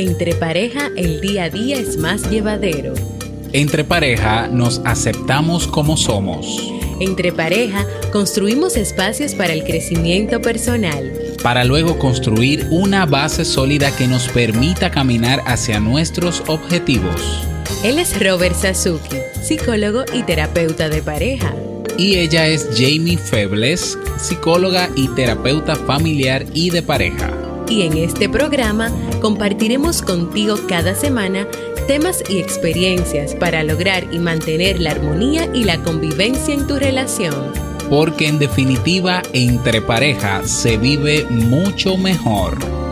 Entre pareja el día a día es más llevadero. Entre pareja nos aceptamos como somos. Entre pareja construimos espacios para el crecimiento personal. Para luego construir una base sólida que nos permita caminar hacia nuestros objetivos. Él es Robert Sasuki, psicólogo y terapeuta de pareja. Y ella es Jamie Febles, psicóloga y terapeuta familiar y de pareja y en este programa compartiremos contigo cada semana temas y experiencias para lograr y mantener la armonía y la convivencia en tu relación. Porque en definitiva, entre pareja se vive mucho mejor.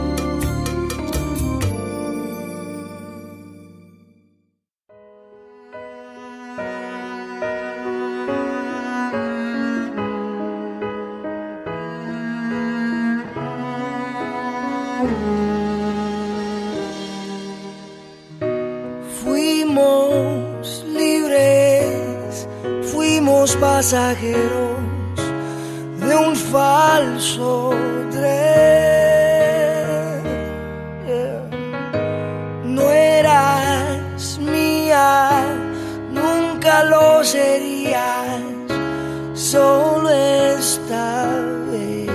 Pasajeros de un falso tren. No eras mía, nunca lo serías, solo esta vez.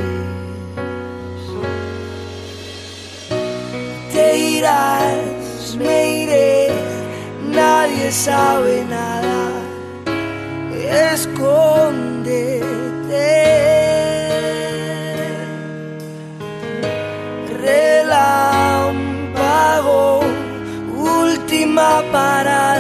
Te irás, me iré, nadie sabe nada última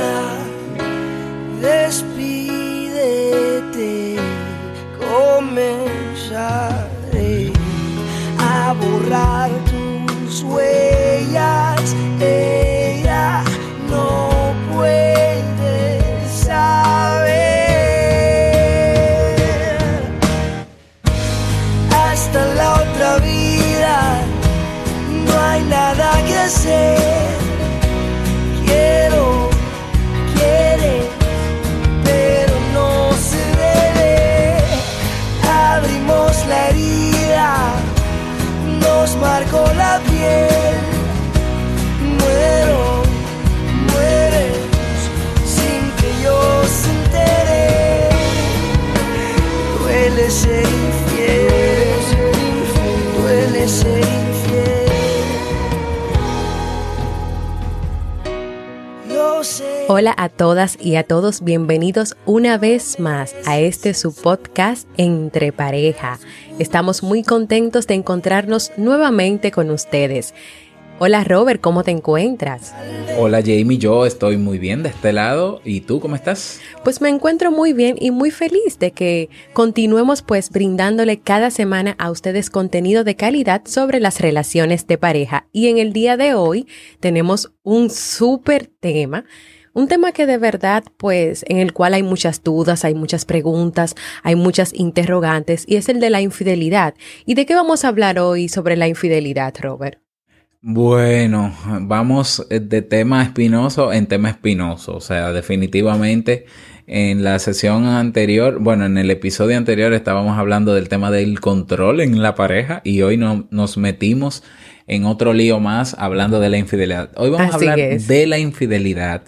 Duele duele. Hola a todas y a todos, bienvenidos una vez más a este su podcast Entre Pareja. Estamos muy contentos de encontrarnos nuevamente con ustedes. Hola Robert, ¿cómo te encuentras? Hola Jamie, yo estoy muy bien de este lado. ¿Y tú cómo estás? Pues me encuentro muy bien y muy feliz de que continuemos pues brindándole cada semana a ustedes contenido de calidad sobre las relaciones de pareja. Y en el día de hoy tenemos un súper tema un tema que de verdad, pues, en el cual hay muchas dudas, hay muchas preguntas, hay muchas interrogantes, y es el de la infidelidad. ¿Y de qué vamos a hablar hoy sobre la infidelidad, Robert? Bueno, vamos de tema espinoso en tema espinoso. O sea, definitivamente en la sesión anterior, bueno, en el episodio anterior estábamos hablando del tema del control en la pareja y hoy no, nos metimos en otro lío más hablando de la infidelidad. Hoy vamos a hablar de la infidelidad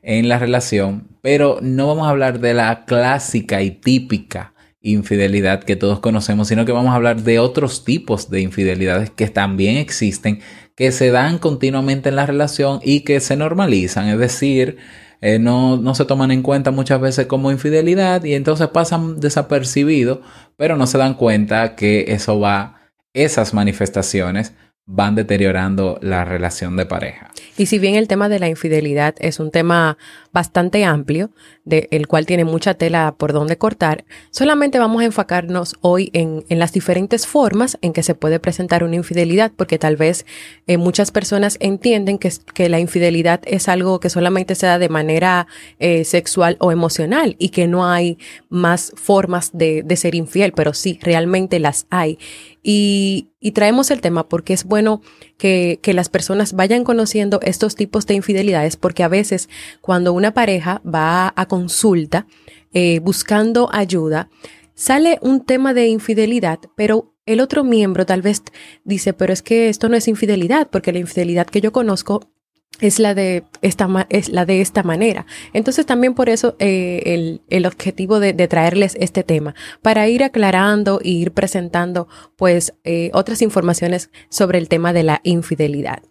en la relación, pero no vamos a hablar de la clásica y típica infidelidad que todos conocemos, sino que vamos a hablar de otros tipos de infidelidades que también existen, que se dan continuamente en la relación y que se normalizan, es decir, eh, no, no, se toman en cuenta muchas veces como infidelidad y entonces pasan desapercibidos, pero no se dan cuenta que eso va, esas manifestaciones van deteriorando la relación de pareja. Y si bien el tema de la infidelidad es un tema bastante amplio, del el cual tiene mucha tela por donde cortar, solamente vamos a enfocarnos hoy en, las diferentes formas en que se puede presentar una infidelidad, porque tal vez eh, muchas personas entienden que, la infidelidad es algo que solamente se da de manera eh, sexual o emocional y que no hay más formas de, de ser infiel, pero sí, realmente las hay. Y, traemos el tema porque es bueno que, las personas vayan conociendo estos tipos de infidelidades porque a veces cuando una pareja va a consulta eh, buscando ayuda, sale un tema de infidelidad, pero el otro miembro tal vez dice, pero es que esto no es infidelidad, porque la infidelidad que yo conozco es la de esta, es la de esta manera. Entonces también por eso eh, el, el, objetivo de, de, traerles este tema, para ir aclarando e ir presentando pues eh, otras informaciones sobre el tema de la infidelidad.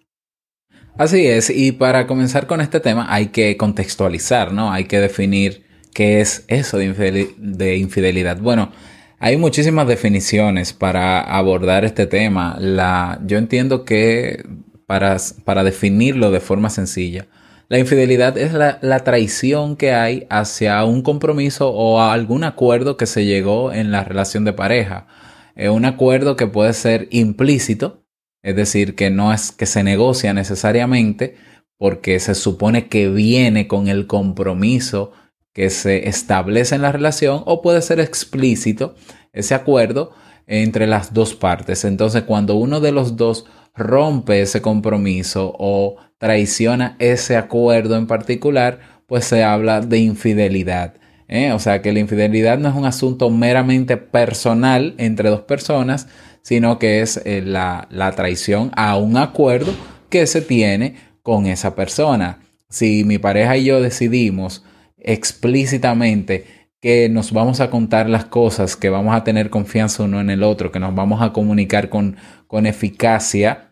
Así es, y para comenzar con este tema hay que contextualizar, ¿no? Hay que definir qué es eso de infidelidad. Bueno, hay muchísimas definiciones para abordar este tema. La, yo entiendo que para, para definirlo de forma sencilla, la infidelidad es la, la, traición que hay hacia un compromiso o a algún acuerdo que se llegó en la relación de pareja. Es un acuerdo que puede ser implícito, es decir, que no es que se negocia necesariamente porque se supone que viene con el compromiso que se establece en la relación o puede ser explícito ese acuerdo entre las dos partes. Entonces, cuando uno de los dos rompe ese compromiso o traiciona ese acuerdo en particular, pues se habla de infidelidad. ¿eh? O sea que la infidelidad no es un asunto meramente personal entre dos personas, sino que es eh, la, la traición a un acuerdo que se tiene con esa persona. Si mi pareja y yo decidimos explícitamente que nos vamos a contar las cosas, que vamos a tener confianza uno en el otro, que nos vamos a comunicar con, con eficacia,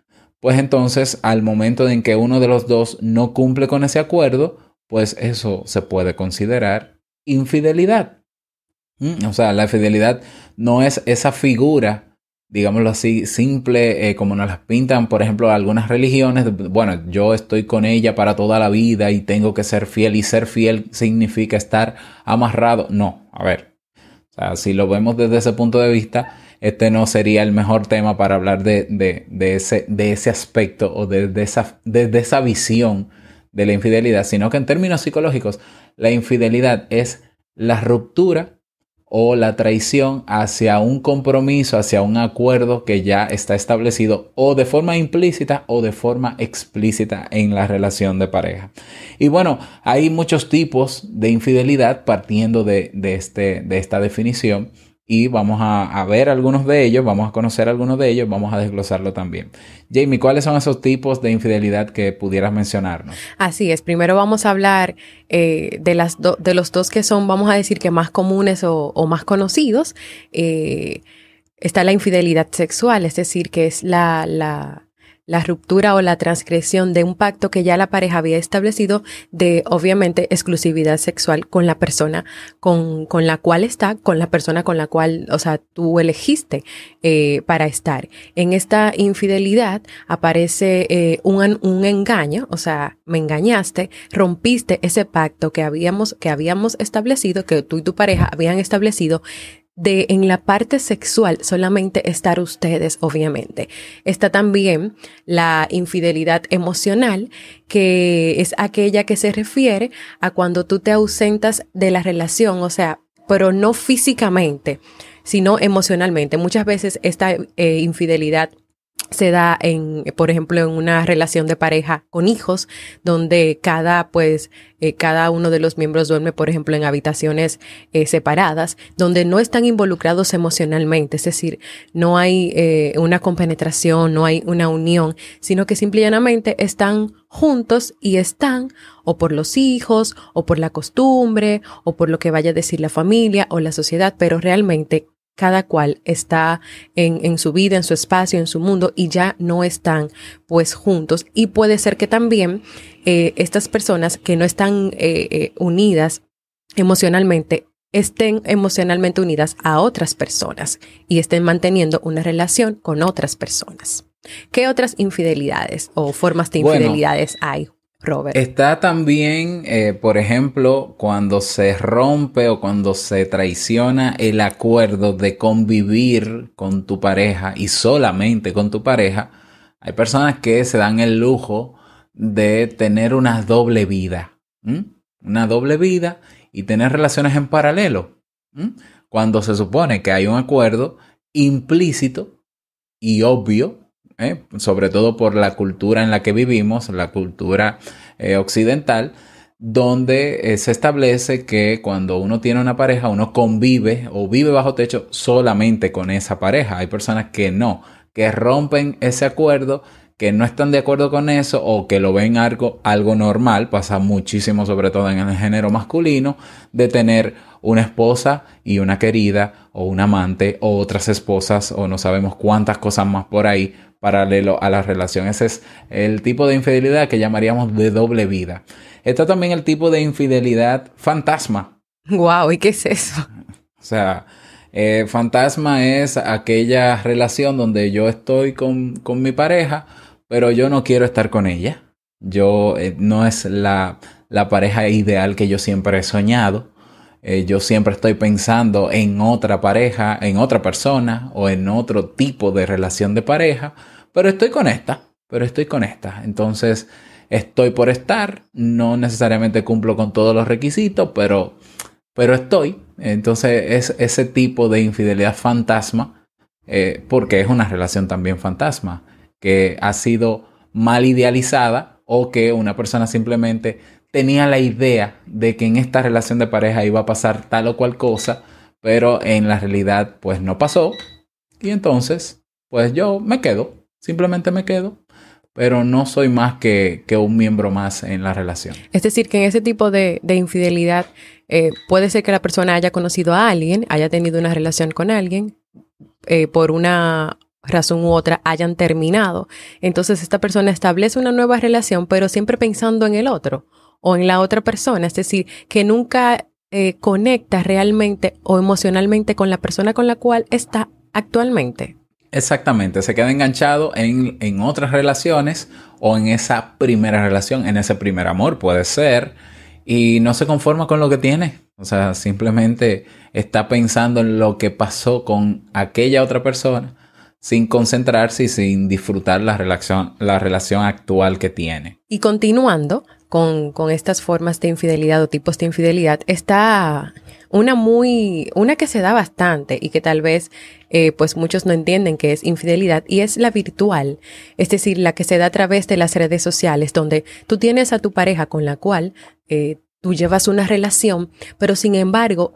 pues entonces al momento en que uno de los dos no cumple con ese acuerdo, pues eso se puede considerar infidelidad. ¿Mm? O sea, la infidelidad no es esa figura digámoslo así, simple, eh, como nos las pintan, por ejemplo, algunas religiones, bueno, yo estoy con ella para toda la vida y tengo que ser fiel y ser fiel significa estar amarrado. No, a ver, o sea, si lo vemos desde ese punto de vista, este no sería el mejor tema para hablar de, de, de ese, de ese aspecto o de, de, esa, de esa visión de la infidelidad, sino que en términos psicológicos, la infidelidad es la ruptura o la traición hacia un compromiso, hacia un acuerdo que ya está establecido o de forma implícita o de forma explícita en la relación de pareja. Y bueno, hay muchos tipos de infidelidad partiendo de, este, de esta definición y vamos a, ver algunos de ellos, vamos a conocer algunos de ellos, vamos a desglosarlo también. Jamie, ¿cuáles son esos tipos de infidelidad que pudieras mencionarnos? Así es, primero vamos a hablar eh, de, las de los dos que son, vamos a decir que más comunes o, más conocidos. Eh, está la infidelidad sexual, es decir, que es la, la la ruptura o la transgresión de un pacto que ya la pareja había establecido de obviamente exclusividad sexual con la persona con, con la cual está, con la persona con la cual, o sea, tú elegiste eh, para estar. En esta infidelidad aparece eh, un, un engaño, o sea, me engañaste, rompiste ese pacto que habíamos, que habíamos establecido, que tú y tu pareja habían establecido de en la parte sexual solamente estar ustedes, obviamente. Está también la infidelidad emocional, que es aquella que se refiere a cuando tú te ausentas de la relación, o sea, pero no físicamente, sino emocionalmente. Muchas veces esta eh, infidelidad se da en, por ejemplo, en una relación de pareja con hijos, donde cada, pues, eh, cada uno de los miembros duerme, por ejemplo, en habitaciones eh, separadas, donde no están involucrados emocionalmente, es decir, no hay eh, una compenetración, no hay una unión, sino que simplemente están juntos y están o por los hijos, o por la costumbre, o por lo que vaya a decir la familia o la sociedad, pero realmente cada cual está en, en, su vida, en su espacio, en su mundo y ya no están pues juntos. Y puede ser que también eh, estas personas que no están eh, eh, unidas emocionalmente estén emocionalmente unidas a otras personas y estén manteniendo una relación con otras personas. ¿Qué otras infidelidades o formas de infidelidades hay? Está también, eh, por ejemplo, cuando se rompe o cuando se traiciona el acuerdo de convivir con tu pareja y solamente con tu pareja. Hay personas que se dan el lujo de tener una doble vida. Una doble vida y tener relaciones en paralelo. Cuando se supone que hay un acuerdo implícito y obvio ¿eh? sobre todo por la cultura en la que vivimos, la cultura eh, occidental, donde eh, se establece que cuando uno tiene una pareja, uno convive o vive bajo techo solamente con esa pareja. Hay personas que no, que rompen ese acuerdo, que no están de acuerdo con eso o que lo ven algo, algo normal, pasa muchísimo sobre todo en el género masculino, de tener una esposa y una querida o un amante o otras esposas o no sabemos cuántas cosas más por ahí paralelo a la relación. Ese es el tipo de infidelidad que llamaríamos de doble vida. Está también el tipo de infidelidad fantasma. Wow, ¿y qué es eso? O sea, eh, fantasma es aquella relación donde yo estoy con, con, mi pareja, pero yo no quiero estar con ella. Yo eh, no es la, la, pareja ideal que yo siempre he soñado. Eh, yo siempre estoy pensando en otra pareja, en otra persona o en otro tipo de relación de pareja, pero estoy con esta, pero estoy con esta. Entonces, estoy por estar, no necesariamente cumplo con todos los requisitos, pero, pero estoy. Entonces es ese tipo de infidelidad fantasma, eh, porque es una relación también fantasma, que ha sido mal idealizada o que una persona simplemente tenía la idea de que en esta relación de pareja iba a pasar tal o cual cosa, pero en la realidad pues no pasó. Y entonces, pues yo me quedo, simplemente me quedo pero no soy más que, un miembro más en la relación. Es decir, que en ese tipo de, infidelidad eh, puede ser que la persona haya conocido a alguien, haya tenido una relación con alguien, eh, por una razón u otra hayan terminado. Entonces esta persona establece una nueva relación, pero siempre pensando en el otro o en la otra persona. Es decir, que nunca eh, conecta realmente o emocionalmente con la persona con la cual está actualmente. Exactamente, se queda enganchado en, en, otras relaciones o en esa primera relación, en ese primer amor puede ser, y no se conforma con lo que tiene. O sea, simplemente está pensando en lo que pasó con aquella otra persona sin concentrarse y sin disfrutar la relación, la relación actual que tiene. Y continuando con, estas formas de infidelidad o tipos de infidelidad, está una muy, una que se da bastante y que tal vez eh, pues muchos no entienden que es infidelidad y es la virtual, es decir, la que se da a través de las redes sociales, donde tú tienes a tu pareja con la cual eh, tú llevas una relación, pero sin embargo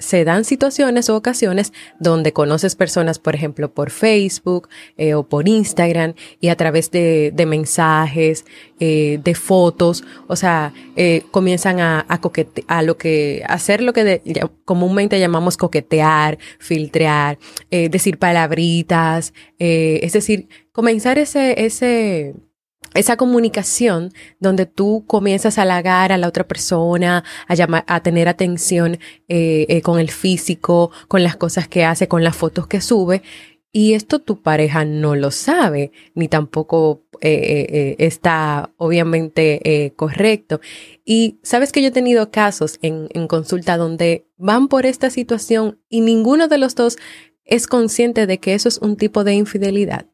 se dan situaciones o ocasiones donde conoces personas, por ejemplo, por Facebook eh, o por Instagram y a través de, mensajes, eh, de fotos, o sea, eh, comienzan a, a, a lo que, hacer lo que comúnmente llamamos coquetear, filtrear, decir palabritas, es decir, comenzar ese, ese, esa comunicación donde tú comienzas a halagar a la otra persona, a, llamar, a tener atención eh, eh, con el físico, con las cosas que hace, con las fotos que sube. Y esto tu pareja no lo sabe, ni tampoco eh, está obviamente correcto. Y sabes que yo he tenido casos en, en consulta donde van por esta situación y ninguno de los dos es consciente de que eso es un tipo de infidelidad.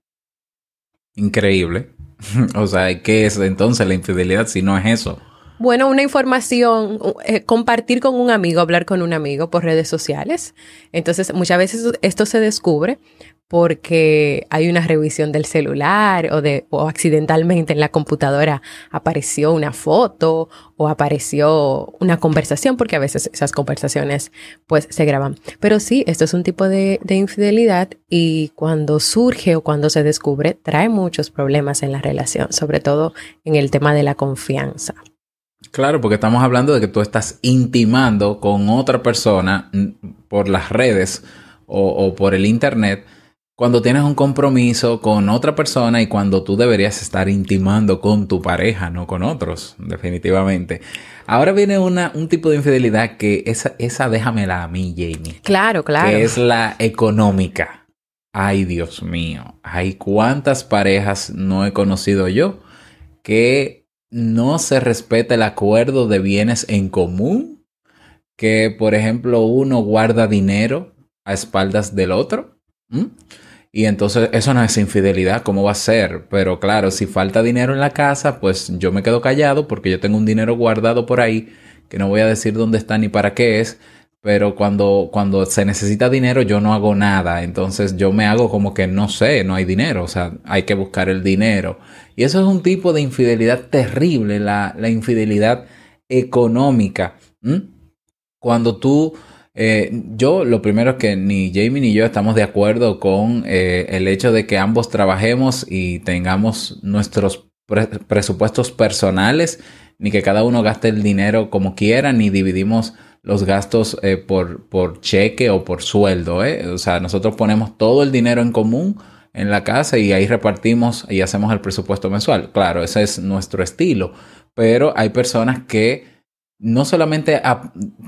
Increíble. o sea, ¿qué es entonces la infidelidad si no es eso? Bueno, una información, eh, compartir con un amigo, hablar con un amigo por redes sociales. Entonces, muchas veces esto se descubre porque hay una revisión del celular o, de, o accidentalmente en la computadora apareció una foto o apareció una conversación, porque a veces esas conversaciones pues se graban. Pero sí, esto es un tipo de, de infidelidad y cuando surge o cuando se descubre trae muchos problemas en la relación, sobre todo en el tema de la confianza. Claro, porque estamos hablando de que tú estás intimando con otra persona por las redes o, o por el Internet cuando tienes un compromiso con otra persona y cuando tú deberías estar intimando con tu pareja, no con otros, definitivamente. Ahora viene una, un tipo de infidelidad que esa, esa déjamela a mí, Jamie. Claro, claro. Que es la económica. Ay, Dios mío. Hay cuántas parejas no he conocido yo que no se respeta el acuerdo de bienes en común. Que, por ejemplo, uno guarda dinero a espaldas del otro. Y entonces eso no es infidelidad, ¿cómo va a ser? Pero claro, si falta dinero en la casa, pues yo me quedo callado porque yo tengo un dinero guardado por ahí que no voy a decir dónde está ni para qué es. Pero cuando, cuando se necesita dinero yo no hago nada. Entonces yo me hago como que no sé, no hay dinero. O sea, hay que buscar el dinero. Y eso es un tipo de infidelidad terrible, la, infidelidad económica. Cuando tú, eh, yo lo primero es que ni Jamie ni yo estamos de acuerdo con eh, el hecho de que ambos trabajemos y tengamos nuestros pre- presupuestos personales, ni que cada uno gaste el dinero como quiera, ni dividimos los gastos eh, por, por cheque o por sueldo. ¿eh? O sea, nosotros ponemos todo el dinero en común en la casa y ahí repartimos y hacemos el presupuesto mensual. Claro, ese es nuestro estilo, pero hay personas que no solamente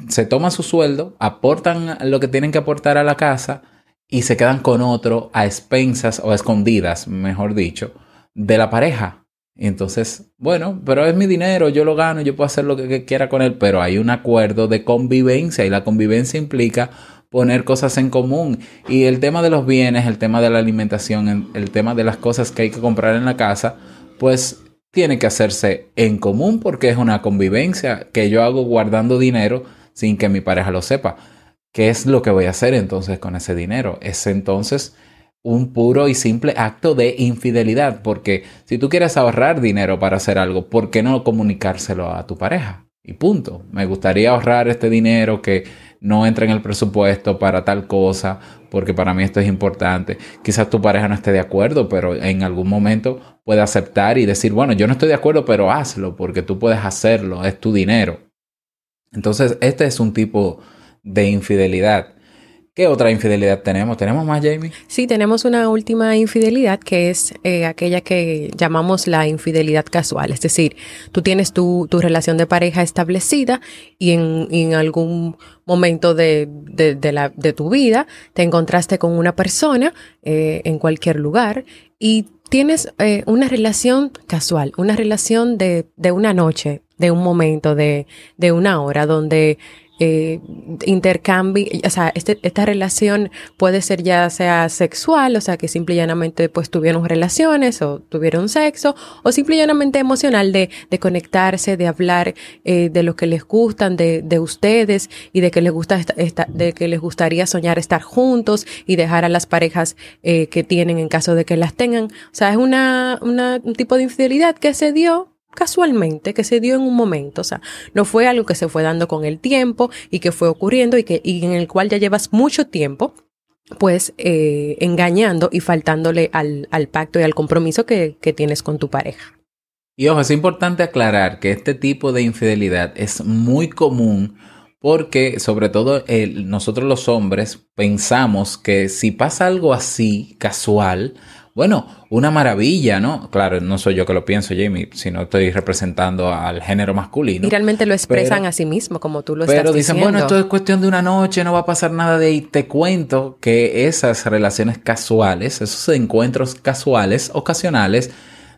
se toman su sueldo, aportan lo que tienen que aportar a la casa y se quedan con otro a expensas o a escondidas, mejor dicho, de la pareja. Entonces, bueno, pero es mi dinero, yo lo gano, yo puedo hacer lo que quiera con él, pero hay un acuerdo de convivencia y la convivencia implica poner cosas en común. Y el tema de los bienes, el tema de la alimentación, el- tema de las cosas que hay que comprar en la casa, pues tiene que hacerse en común porque es una convivencia que yo hago guardando dinero sin que mi pareja lo sepa. ¿Qué es lo que voy a hacer entonces con ese dinero? Es entonces un puro y simple acto de infidelidad, porque si tú quieres ahorrar dinero para hacer algo, ¿por qué no comunicárselo a tu pareja? Y punto. Me gustaría ahorrar este dinero que no entra en el presupuesto para tal cosa, porque para mí esto es importante. Quizás tu pareja no esté de acuerdo, pero en algún momento puede aceptar y decir, bueno, yo no estoy de acuerdo, pero hazlo, porque tú puedes hacerlo, es tu dinero. Entonces, este es un tipo de infidelidad. ¿Qué otra infidelidad tenemos? ¿Tenemos más, Jamie? Sí, tenemos una última infidelidad que es eh, aquella que llamamos la infidelidad casual. Es decir, tú tienes tu, tu relación de pareja establecida y en, en algún momento de, de, la, de tu vida te encontraste con una persona eh, en cualquier lugar y tienes eh, una relación casual, una relación de, de una noche, de un momento, de, de una hora, donde eh, intercambio, o sea, este, esta relación puede ser ya sea sexual, o sea, que simple y llanamente pues tuvieron relaciones o tuvieron sexo, o simple y llanamente emocional de, de conectarse, de hablar eh, de lo que les gustan, de, de ustedes y de que les gusta esta, esta- de que les gustaría soñar estar juntos y dejar a las parejas eh, que tienen en caso de que las tengan. O sea, es una, una, un tipo de infidelidad que se dio casualmente, que se dio en un momento, o sea, no fue algo que se fue dando con el tiempo y que fue ocurriendo y que y en el cual ya llevas mucho tiempo pues eh, engañando y faltándole al, al pacto y al compromiso que, que tienes con tu pareja. Y ojo, es importante aclarar que este tipo de infidelidad es muy común porque sobre todo nosotros los hombres pensamos que si pasa algo así, casual, bueno, una maravilla, ¿no? Claro, no soy yo que lo pienso, Jamie, sino estoy representando al género masculino. Y realmente lo expresan Pero- a sí mismo, como tú lo Pero estás dicen, diciendo. bueno, esto es cuestión de una noche, no va a pasar nada de ahí. Te cuento que esas relaciones casuales, esos encuentros casuales, ocasionales,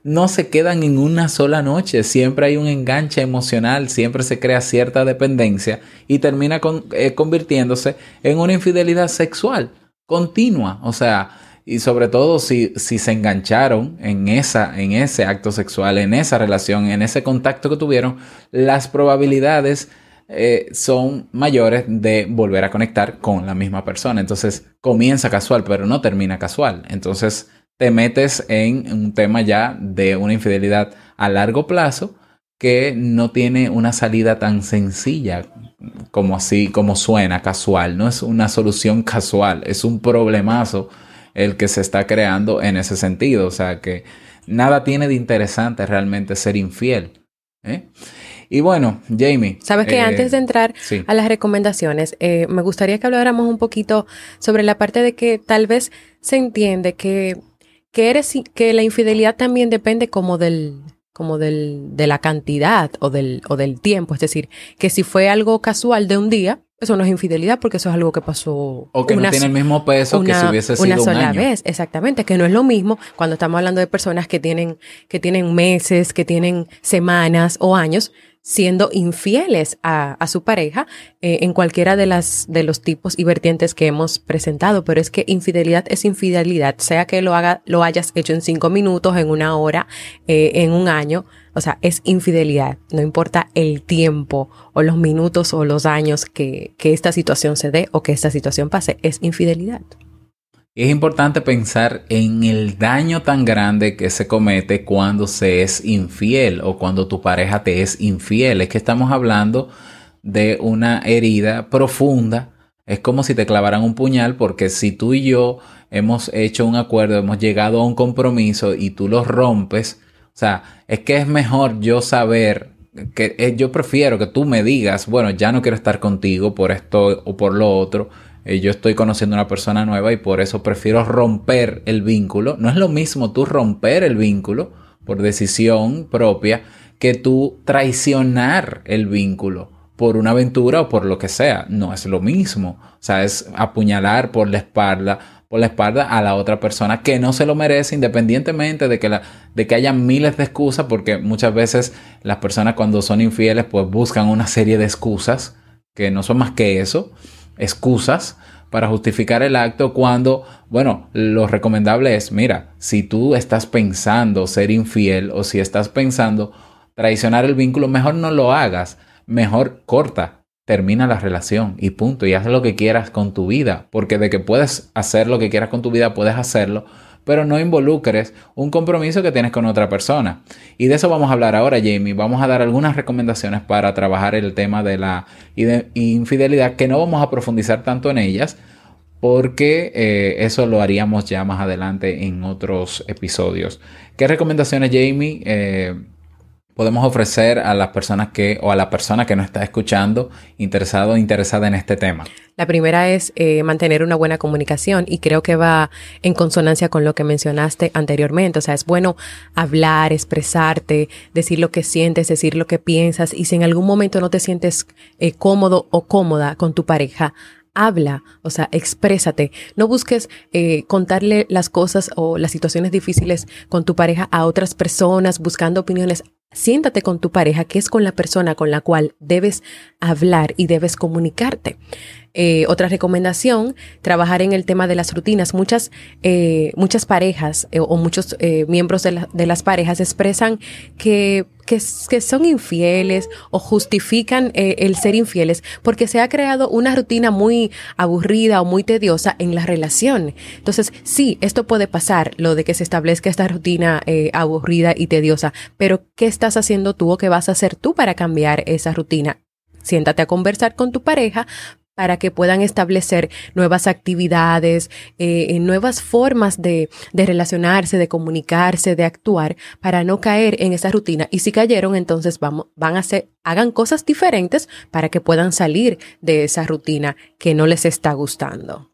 no se quedan en una sola noche. Siempre hay un enganche emocional, siempre se crea cierta dependencia y termina con- eh, convirtiéndose en una infidelidad sexual continua. O sea, y sobre todo si, si se engancharon en, esa, en ese acto sexual, en esa relación, en ese contacto que tuvieron, las probabilidades eh, son mayores de volver a conectar con la misma persona. Entonces comienza casual, pero no termina casual. Entonces te metes en un tema ya de una infidelidad a largo plazo que no tiene una salida tan sencilla como así, como suena casual. No es una solución casual, es un problemazo el que se está creando en ese sentido. O sea que nada tiene de interesante realmente ser infiel. ¿eh? Y bueno, Jamie. Sabes que eh, antes de entrar sí. a las recomendaciones, eh, me gustaría que habláramos un poquito sobre la parte de que tal vez se entiende que, que eres que la infidelidad también depende como del como del, de la cantidad o del, o del tiempo. Es decir, que si fue algo casual de un día, eso no es infidelidad porque eso es algo que pasó O que no una tiene el mismo peso que si hubiese sido una un sola año. vez, exactamente, que no es lo mismo cuando estamos hablando de personas que tienen, que tienen meses, que tienen semanas o años siendo infieles a, a su pareja eh, en cualquiera de las de los tipos y vertientes que hemos presentado, pero es que infidelidad es infidelidad, sea que lo haga, lo hayas hecho en cinco minutos, en una hora, eh, en un año, o sea, es infidelidad, no importa el tiempo o los minutos o los años que, que esta situación se dé o que esta situación pase, es infidelidad. Es importante pensar en el daño tan grande que se comete cuando se es infiel o cuando tu pareja te es infiel. Es que estamos hablando de una herida profunda. Es como si te clavaran un puñal porque si tú y yo hemos hecho un acuerdo, hemos llegado a un compromiso y tú lo rompes, o sea, es que es mejor yo saber que eh, yo prefiero que tú me digas, bueno, ya no quiero estar contigo por esto o por lo otro. Yo estoy conociendo a una persona nueva y por eso prefiero romper el vínculo. No es lo mismo tú romper el vínculo por decisión propia que tú traicionar el vínculo por una aventura o por lo que sea. No es lo mismo. O sea, es apuñalar por la espalda por la espalda a la otra persona que no se lo merece independientemente de que, de que haya miles de excusas, porque muchas veces las personas cuando son infieles pues buscan una serie de excusas que no son más que eso, excusas para justificar el acto cuando, bueno, lo recomendable es, mira, si tú estás pensando ser infiel o si estás pensando traicionar el vínculo, mejor no lo hagas, mejor corta, termina la relación y punto. Y haz lo que quieras con tu vida, porque de que puedes hacer lo que quieras con tu vida, puedes hacerlo, pero no involucres un compromiso que tienes con otra persona. Y de eso vamos a hablar ahora, Jamie. Vamos a dar algunas recomendaciones para trabajar el tema de la infidelidad, que no vamos a profundizar tanto en ellas, porque eh, eso lo haríamos ya más adelante en otros episodios. ¿Qué recomendaciones, Jamie? Eh, podemos ofrecer a las personas que o a la persona que nos está escuchando interesado o interesada en este tema? La primera es eh, mantener una buena comunicación y creo que va en consonancia con lo que mencionaste anteriormente. O sea, es bueno hablar, expresarte, decir lo que sientes, decir lo que piensas y si en algún momento no te sientes eh, cómodo o cómoda con tu pareja, habla, o sea, exprésate. No busques eh, contarle las cosas o las situaciones difíciles con tu pareja a otras personas buscando opiniones. Siéntate con tu pareja, que es con la persona con la cual debes hablar y debes comunicarte. Eh, otra recomendación, trabajar en el tema de las rutinas. Muchas, eh, muchas parejas eh, o muchos miembros de, de, las parejas expresan que, que, son infieles o justifican el ser infieles porque se ha creado una rutina muy aburrida o muy tediosa en la relación. Entonces, sí, esto puede pasar, lo de que se establezca esta rutina aburrida y tediosa, pero ¿qué estás haciendo tú o qué vas a hacer tú para cambiar esa rutina? Siéntate a conversar con tu pareja para que puedan establecer nuevas actividades, eh, nuevas formas de, relacionarse, de comunicarse, de actuar, para no caer en esa rutina. Y si cayeron, entonces vamos, van a hacer, hagan cosas diferentes para que puedan salir de esa rutina que no les está gustando.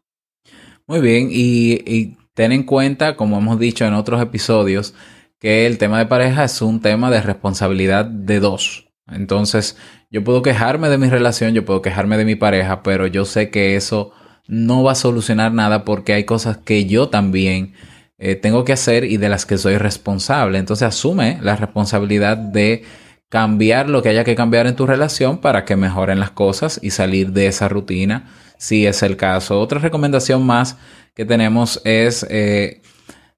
Muy bien, y, y ten en cuenta, como hemos dicho en otros episodios, que el tema de pareja es un tema de responsabilidad de dos. Entonces, yo puedo quejarme de mi relación, yo puedo quejarme de mi pareja, pero yo sé que eso no va a solucionar nada porque hay cosas que yo también eh, tengo que hacer y de las que soy responsable. Entonces, asume la responsabilidad de cambiar lo que haya que cambiar en tu relación para que mejoren las cosas y salir de esa rutina, si es el caso. Otra recomendación más que tenemos es eh,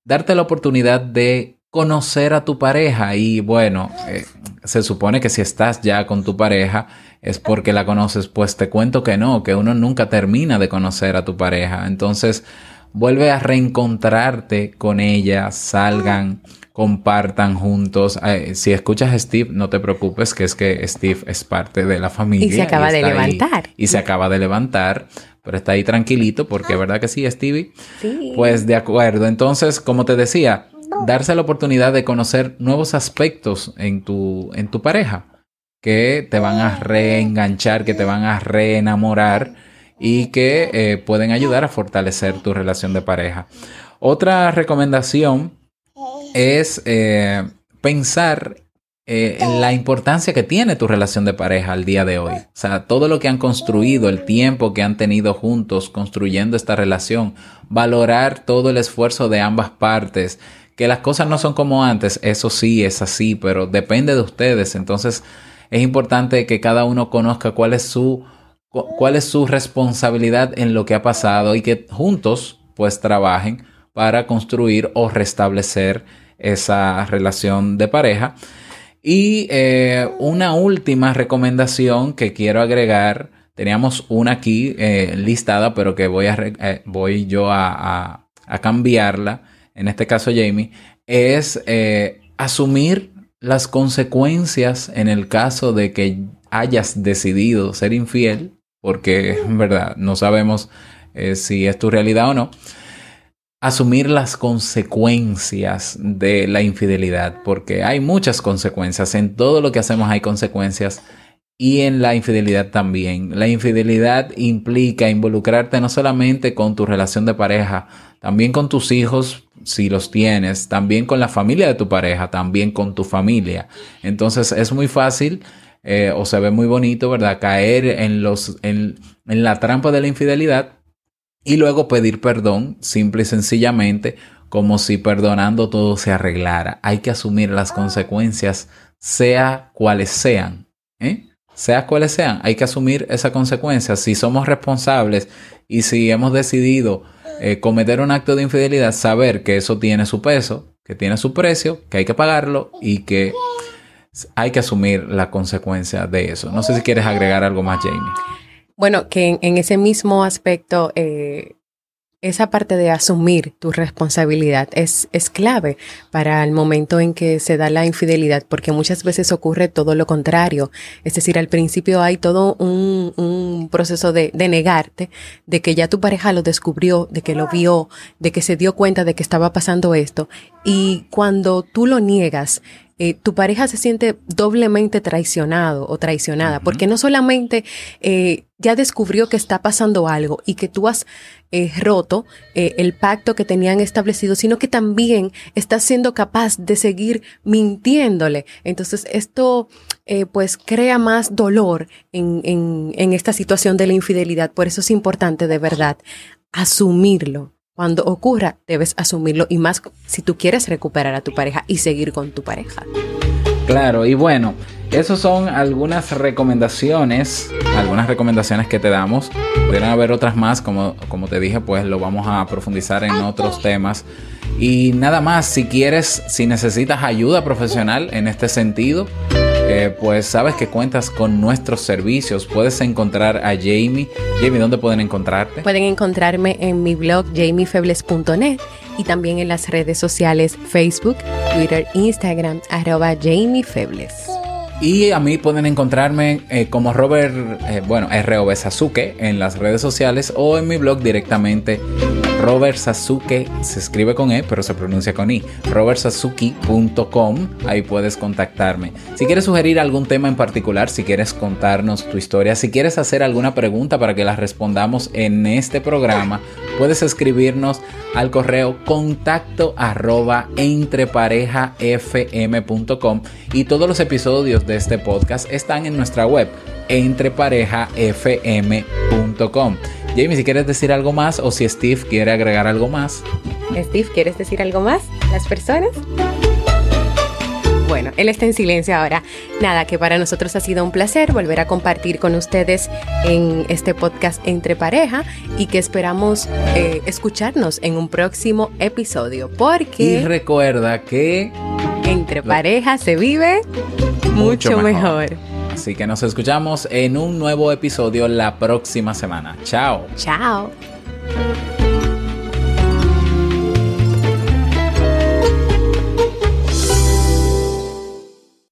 darte la oportunidad de conocer a tu pareja y bueno, eh, se supone que si estás ya con tu pareja es porque la conoces, pues te cuento que no, que uno nunca termina de conocer a tu pareja. Entonces, vuelve a reencontrarte con ella, salgan, compartan juntos. si escuchas a Steve, no te preocupes, que es que Steve es parte de la familia. Y se acaba de levantar. y se acaba de levantar, pero está ahí tranquilito porque, ¿verdad que sí, Stevie? Sí. Pues de acuerdo. Entonces, como te decía, darse la oportunidad de conocer nuevos aspectos en tu, en tu pareja que te van a reenganchar, que te van a reenamorar y que eh, pueden ayudar a fortalecer tu relación de pareja. Otra recomendación es eh, pensar eh, en la importancia que tiene tu relación de pareja al día de hoy. O sea, todo lo que han construido, el tiempo que han tenido juntos construyendo esta relación, valorar todo el esfuerzo de ambas partes, que las cosas no son como antes, eso sí es así, pero depende de ustedes. Entonces es importante que cada uno conozca cuál es su, cuál es su responsabilidad en lo que ha pasado y que juntos pues trabajen para construir o restablecer esa relación de pareja. Y eh, una última recomendación que quiero agregar, teníamos una aquí eh, listada, pero que voy, a, eh, voy yo a a cambiarla, en este caso Jamie, es eh, asumir las consecuencias en el caso de que hayas decidido ser infiel, porque verdad no sabemos eh, si es tu realidad o no, asumir las consecuencias de la infidelidad, porque hay muchas consecuencias, en todo lo que hacemos hay consecuencias y en la infidelidad también. La infidelidad implica involucrarte no solamente con tu relación de pareja, también con tus hijos, si los tienes, también con la familia de tu pareja, también con tu familia. Entonces es muy fácil eh, o se ve muy bonito, ¿verdad? Caer en, los, en, en la trampa de la infidelidad y luego pedir perdón, simple y sencillamente, como si perdonando todo se arreglara. Hay que asumir las consecuencias, sea cuales sean. ¿eh? Sea cuales sean, hay que asumir esa consecuencia. Si somos responsables y si hemos decidido eh, cometer un acto de infidelidad, saber que eso tiene su peso, que tiene su precio, que hay que pagarlo y que hay que asumir la consecuencia de eso. No sé si quieres agregar algo más, Jamie. Bueno, que en, en ese mismo aspecto, eh, esa parte de asumir tu responsabilidad es, es clave para el momento en que se da la infidelidad, porque muchas veces ocurre todo lo contrario. Es decir, al principio hay todo un, un proceso de, de negarte, de que ya tu pareja lo descubrió, de que lo vio, de que se dio cuenta de que estaba pasando esto. Y cuando tú lo niegas, eh, tu pareja se siente doblemente traicionado o traicionada, porque no solamente eh, ya descubrió que está pasando algo y que tú has eh, roto el pacto que tenían establecido, sino que también estás siendo capaz de seguir mintiéndole. Entonces esto pues crea más dolor en, en, en esta situación de la infidelidad. Por eso es importante de verdad asumirlo. Cuando ocurra, debes asumirlo y más si tú quieres recuperar a tu pareja y seguir con tu pareja. Claro, y bueno, esas son algunas recomendaciones, algunas recomendaciones que te damos. Pudieran haber otras más, como, como te dije, pues lo vamos a profundizar en otros temas. Y nada más, si quieres, si necesitas ayuda profesional en este sentido, eh, pues sabes que cuentas con nuestros servicios. Puedes encontrar a Jamie. Jamie, ¿dónde pueden encontrarte? Pueden encontrarme en mi blog jamiefebles.net y también en las redes sociales Facebook, Twitter, Instagram, arroba jamiefebles. Y a mí pueden encontrarme eh, como Robert, eh, bueno, ROB Sasuke en las redes sociales o en mi blog directamente. Robert Sasuke se escribe con E, pero se pronuncia con I. robertsazuki.com. Ahí puedes contactarme. Si quieres sugerir algún tema en particular, si quieres contarnos tu historia, si quieres hacer alguna pregunta para que la respondamos en este programa, puedes escribirnos al correo contacto arroba entreparejafm.com y todos los episodios de este podcast están en nuestra web entreparejafm.com. Jamie, si quieres decir algo más o si Steve quiere agregar algo más. Steve, ¿quieres decir algo más? ¿Las personas? Bueno, él está en silencio ahora. Nada, que para nosotros ha sido un placer volver a compartir con ustedes en este podcast Entre Pareja y que esperamos eh, escucharnos en un próximo episodio. Porque Y recuerda que entre pareja se vive mucho, Mucho mejor. mejor. Así que nos escuchamos en un nuevo episodio la próxima semana. Chao. Chao.